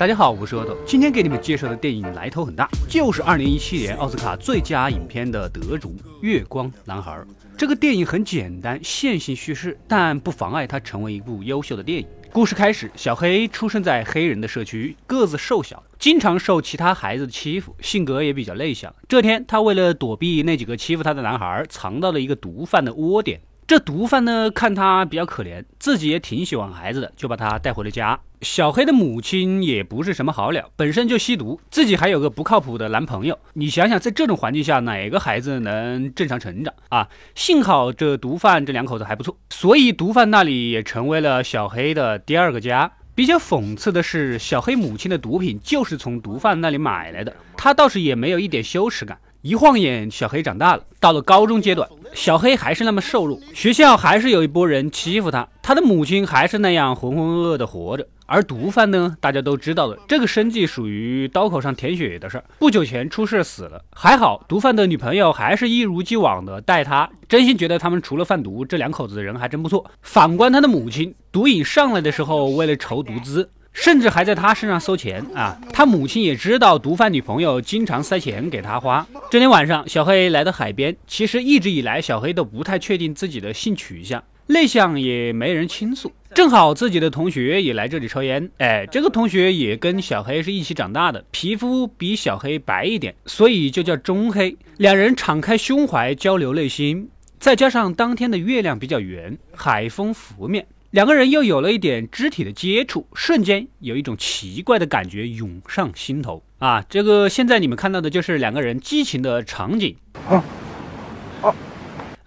大家好，我是阿斗，今天给你们介绍的电影来头很大，就是2017年奥斯卡最佳影片的得主《月光男孩》。这个电影很简单，线性叙事，但不妨碍它成为一部优秀的电影。故事开始，小黑出生在黑人的社区，个子瘦小，经常受其他孩子的欺负，性格也比较内向。这天，他为了躲避那几个欺负他的男孩，藏到了一个毒贩的窝点。这毒贩呢，看他比较可怜，自己也挺喜欢孩子的，就把他带回了家。小黑的母亲也不是什么好鸟，本身就吸毒，自己还有个不靠谱的男朋友。你想想，在这种环境下，哪个孩子能正常成长啊？幸好这毒贩这两口子还不错，所以毒贩那里也成为了小黑的第二个家。比较讽刺的是，小黑母亲的毒品就是从毒贩那里买来的，他倒是也没有一点羞耻感。一晃眼，小黑长大了，到了高中阶段。小黑还是那么瘦弱，学校还是有一波人欺负他，他的母亲还是那样浑浑噩噩的活着。而毒贩呢，大家都知道的，这个生计属于刀口上舔血的事儿。不久前出事死了，还好毒贩的女朋友还是一如既往的待他，真心觉得他们除了贩毒，这两口子人还真不错。反观他的母亲，毒瘾上来的时候，为了筹毒资。甚至还在他身上收钱啊！他母亲也知道毒贩女朋友经常塞钱给他花。这天晚上，小黑来到海边。其实一直以来，小黑都不太确定自己的性取向，内向也没人倾诉。正好自己的同学也来这里抽烟，哎，这个同学也跟小黑是一起长大的，皮肤比小黑白一点，所以就叫中黑。两人敞开胸怀交流内心，再加上当天的月亮比较圆，海风拂面。两个人又有了一点肢体的接触，瞬间有一种奇怪的感觉涌上心头啊！这个现在你们看到的就是两个人激情的场景。啊，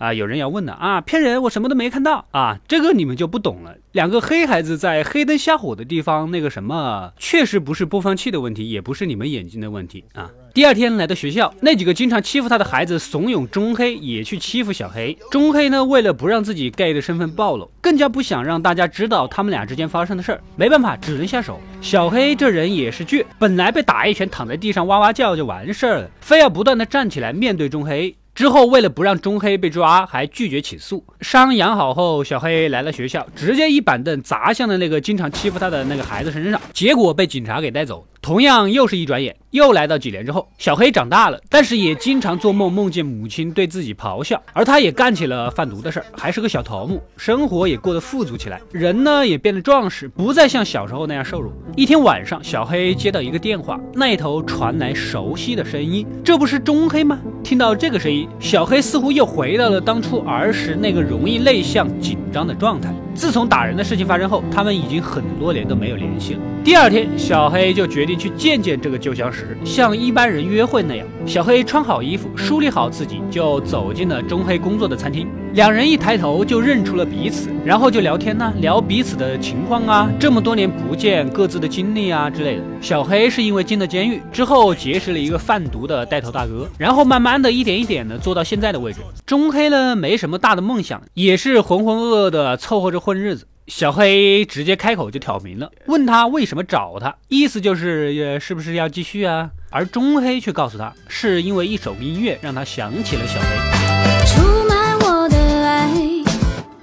啊有人要问了啊，骗人，我什么都没看到啊，这个你们就不懂了。两个黑孩子在黑灯瞎火的地方，那个什么，确实不是播放器的问题，也不是你们眼睛的问题啊。第二天来到学校，那几个经常欺负他的孩子怂恿中黑也去欺负小黑。中黑呢，为了不让自己 gay 的身份暴露，更加不想让大家知道他们俩之间发生的事儿，没办法，只能下手。小黑这人也是倔，本来被打一拳躺在地上哇哇叫就完事儿了，非要不断的站起来面对中黑。之后，为了不让中黑被抓，还拒绝起诉。伤养好后，小黑来了学校，直接一板凳砸向了那个经常欺负他的那个孩子身上，结果被警察给带走。同样又是一转眼，又来到几年之后，小黑长大了，但是也经常做梦，梦见母亲对自己咆哮，而他也干起了贩毒的事儿，还是个小头目，生活也过得富足起来，人呢也变得壮实，不再像小时候那样瘦弱。一天晚上，小黑接到一个电话，那头传来熟悉的声音，这不是中黑吗？听到这个声音，小黑似乎又回到了当初儿时那个容易内向、紧张的状态。自从打人的事情发生后，他们已经很多年都没有联系了。第二天，小黑就决定去见见这个旧相识，像一般人约会那样。小黑穿好衣服，梳理好自己，就走进了中黑工作的餐厅。两人一抬头就认出了彼此，然后就聊天呢，聊彼此的情况啊，这么多年不见，各自的经历啊之类的。小黑是因为进了监狱之后结识了一个贩毒的带头大哥，然后慢慢的一点一点的做到现在的位置。中黑呢没什么大的梦想，也是浑浑噩噩的凑合着混日子。小黑直接开口就挑明了，问他为什么找他，意思就是是不是要继续啊？而中黑却告诉他，是因为一首音乐让他想起了小黑。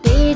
毕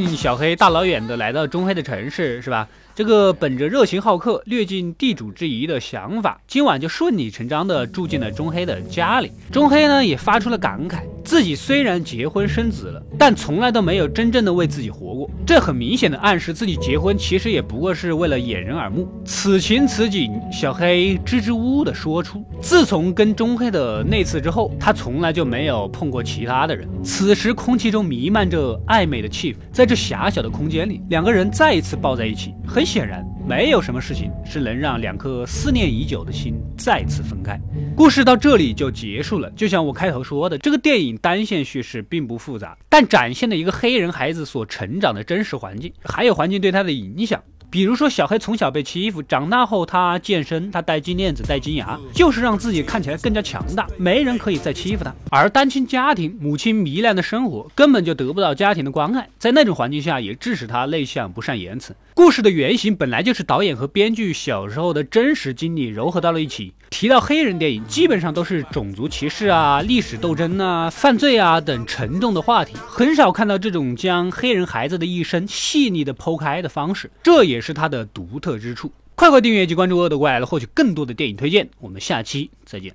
竟小黑大老远的来到中黑的城市，是吧？这个本着热情好客、略尽地主之谊的想法，今晚就顺理成章的住进了中黑的家里。中黑呢也发出了感慨，自己虽然结婚生子了，但从来都没有真正的为自己活过。这很明显的暗示自己结婚其实也不过是为了掩人耳目。此情此景，小黑支支吾吾的说出：自从跟中黑的那次之后，他从来就没有碰过其他的人。此时空气中弥漫着暧昧的气氛，在这狭小的空间里，两个人再一次抱在一起，很。显然，没有什么事情是能让两颗思念已久的心再次分开。故事到这里就结束了。就像我开头说的，这个电影单线叙事并不复杂，但展现了一个黑人孩子所成长的真实环境，还有环境对他的影响。比如说小黑从小被欺负，长大后他健身，他戴金链子、戴金牙，就是让自己看起来更加强大，没人可以再欺负他。而单亲家庭，母亲糜烂的生活，根本就得不到家庭的关爱，在那种环境下，也致使他内向、不善言辞。故事的原型本来就是导演和编剧小时候的真实经历糅合到了一起。提到黑人电影，基本上都是种族歧视啊、历史斗争啊、犯罪啊等沉重的话题，很少看到这种将黑人孩子的一生细腻的剖开的方式，这也是它的独特之处。快快订阅及关注《恶的怪》来获取更多的电影推荐，我们下期再见。